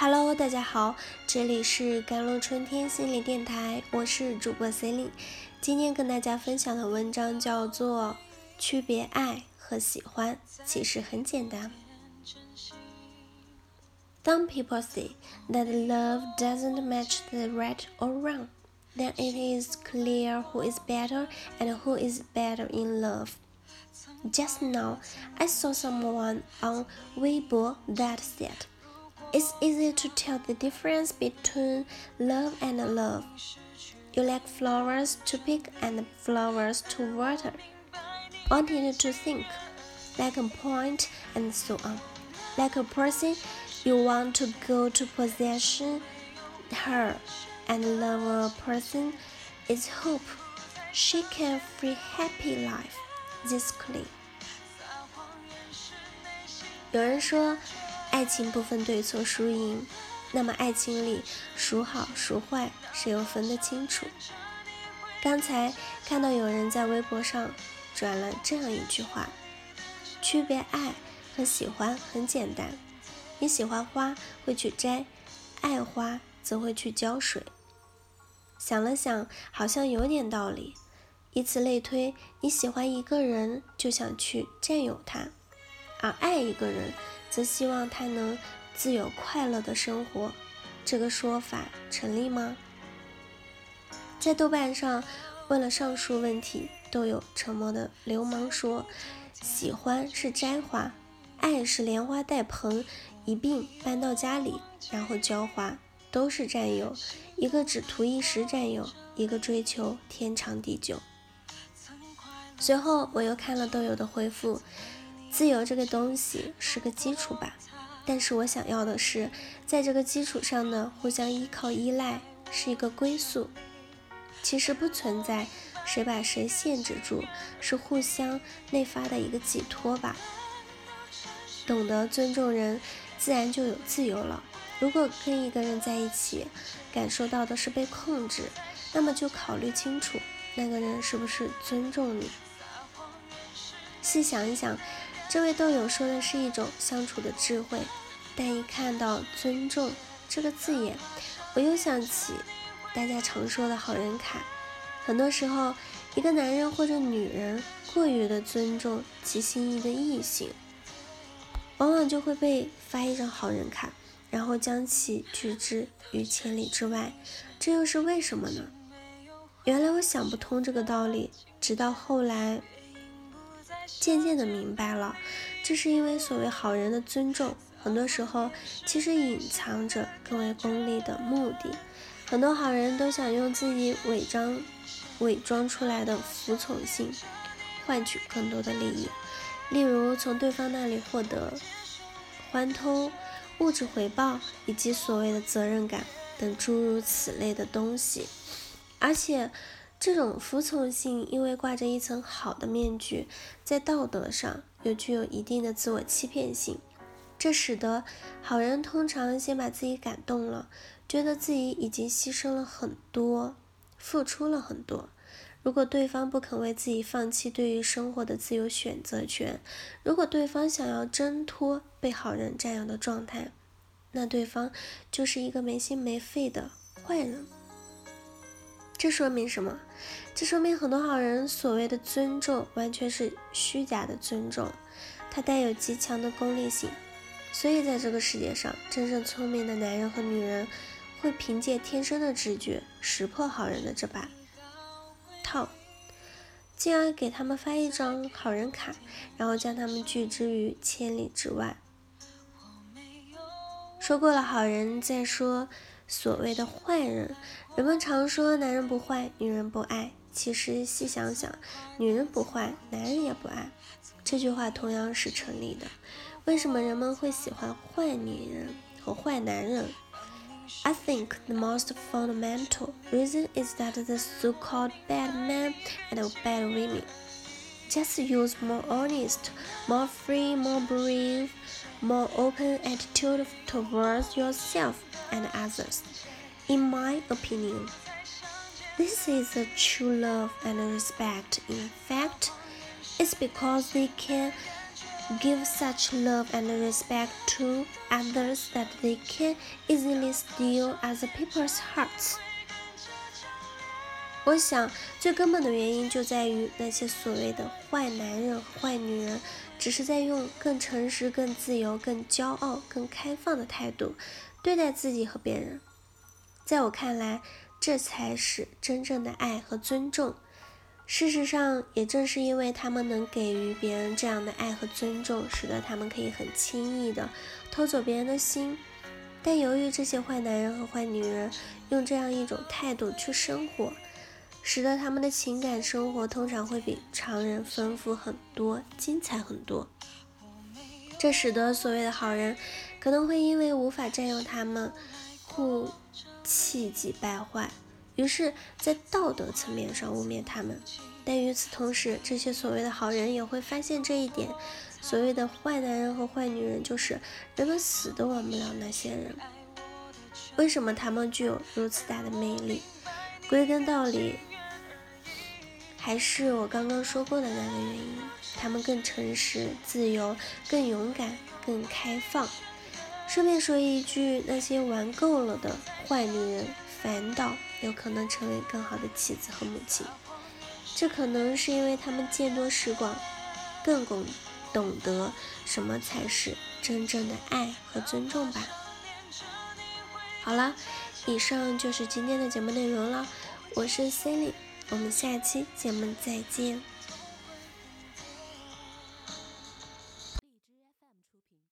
Hello，大家好，这里是甘露春天心理电台，我是主播 c e l i n e 今天跟大家分享的文章叫做《区别爱和喜欢》，其实很简单。当 people say that love doesn't match the right or wrong, then it is clear who is better and who is better in love. Just now, I saw someone on Weibo that said. It's easy to tell the difference between love and love. You like flowers to pick and flowers to water. Wanting to think, like a point, and so on. Like a person, you want to go to possession her, and love a person is hope she can free happy life. This clear. 有人说。 爱情不分对错输赢，那么爱情里孰好孰坏，谁又分得清楚？刚才看到有人在微博上转了这样一句话：区别爱和喜欢很简单，你喜欢花会去摘，爱花则会去浇水。想了想，好像有点道理。以此类推，你喜欢一个人就想去占有他，而爱一个人。则希望他能自由快乐的生活，这个说法成立吗？在豆瓣上问了上述问题，都有沉默的流氓说：喜欢是摘花，爱是连花带盆一并搬到家里，然后浇花，都是占有。一个只图一时占有，一个追求天长地久。随后我又看了豆友的回复。自由这个东西是个基础吧，但是我想要的是，在这个基础上呢，互相依靠依赖是一个归宿。其实不存在谁把谁限制住，是互相内发的一个寄托吧。懂得尊重人，自然就有自由了。如果跟一个人在一起，感受到的是被控制，那么就考虑清楚，那个人是不是尊重你。细想一想。这位豆友说的是一种相处的智慧，但一看到“尊重”这个字眼，我又想起大家常说的好人卡。很多时候，一个男人或者女人过于的尊重其心仪的异性，往往就会被发一张好人卡，然后将其拒之于千里之外。这又是为什么呢？原来我想不通这个道理，直到后来。渐渐的明白了，这是因为所谓好人的尊重，很多时候其实隐藏着更为功利的目的。很多好人都想用自己伪装、伪装出来的服从性，换取更多的利益，例如从对方那里获得欢偷、物质回报以及所谓的责任感等诸如此类的东西，而且。这种服从性，因为挂着一层好的面具，在道德上又具有一定的自我欺骗性，这使得好人通常先把自己感动了，觉得自己已经牺牲了很多，付出了很多。如果对方不肯为自己放弃对于生活的自由选择权，如果对方想要挣脱被好人占有的状态，那对方就是一个没心没肺的坏人。这说明什么？这说明很多好人所谓的尊重，完全是虚假的尊重，它带有极强的功利性。所以在这个世界上，真正聪明的男人和女人，会凭借天生的直觉识破好人的这把套，进而给他们发一张好人卡，然后将他们拒之于千里之外。说过了好人，再说。所谓的坏人，人们常说男人不坏，女人不爱。其实细想想，女人不坏，男人也不爱。这句话同样是成立的。为什么人们会喜欢坏女人和坏男人？I think the most fundamental reason is that the so-called bad men and bad women just use more honest, more free, more brave. more open attitude towards yourself and others. In my opinion, this is a true love and respect. In fact, it's because they can give such love and respect to others that they can easily steal other people's hearts。我想，最根本的原因就在于那些所谓的坏男人、坏女人， 只是在用更诚实、更自由、更骄傲、更开放的态度对待自己和别人。在我看来，这才是真正的爱和尊重。事实上，也正是因为他们能给予别人这样的爱和尊重，使得他们可以很轻易的偷走别人的心。但由于这些坏男人和坏女人用这样一种态度去生活，使得他们的情感生活通常会比常人丰富很多、精彩很多。这使得所谓的好人可能会因为无法占有他们，故气急败坏，于是，在道德层面上污蔑他们。但与此同时，这些所谓的好人也会发现这一点：所谓的坏男人和坏女人，就是人们死都忘不了那些人。为什么他们具有如此大的魅力？归根到底。还是我刚刚说过的那个原因，他们更诚实、自由、更勇敢、更开放。顺便说一句，那些玩够了的坏女人，反倒有可能成为更好的妻子和母亲。这可能是因为他们见多识广，更懂懂得什么才是真正的爱和尊重吧。好了，以上就是今天的节目内容了。我是 Cindy。我们下期节目再见。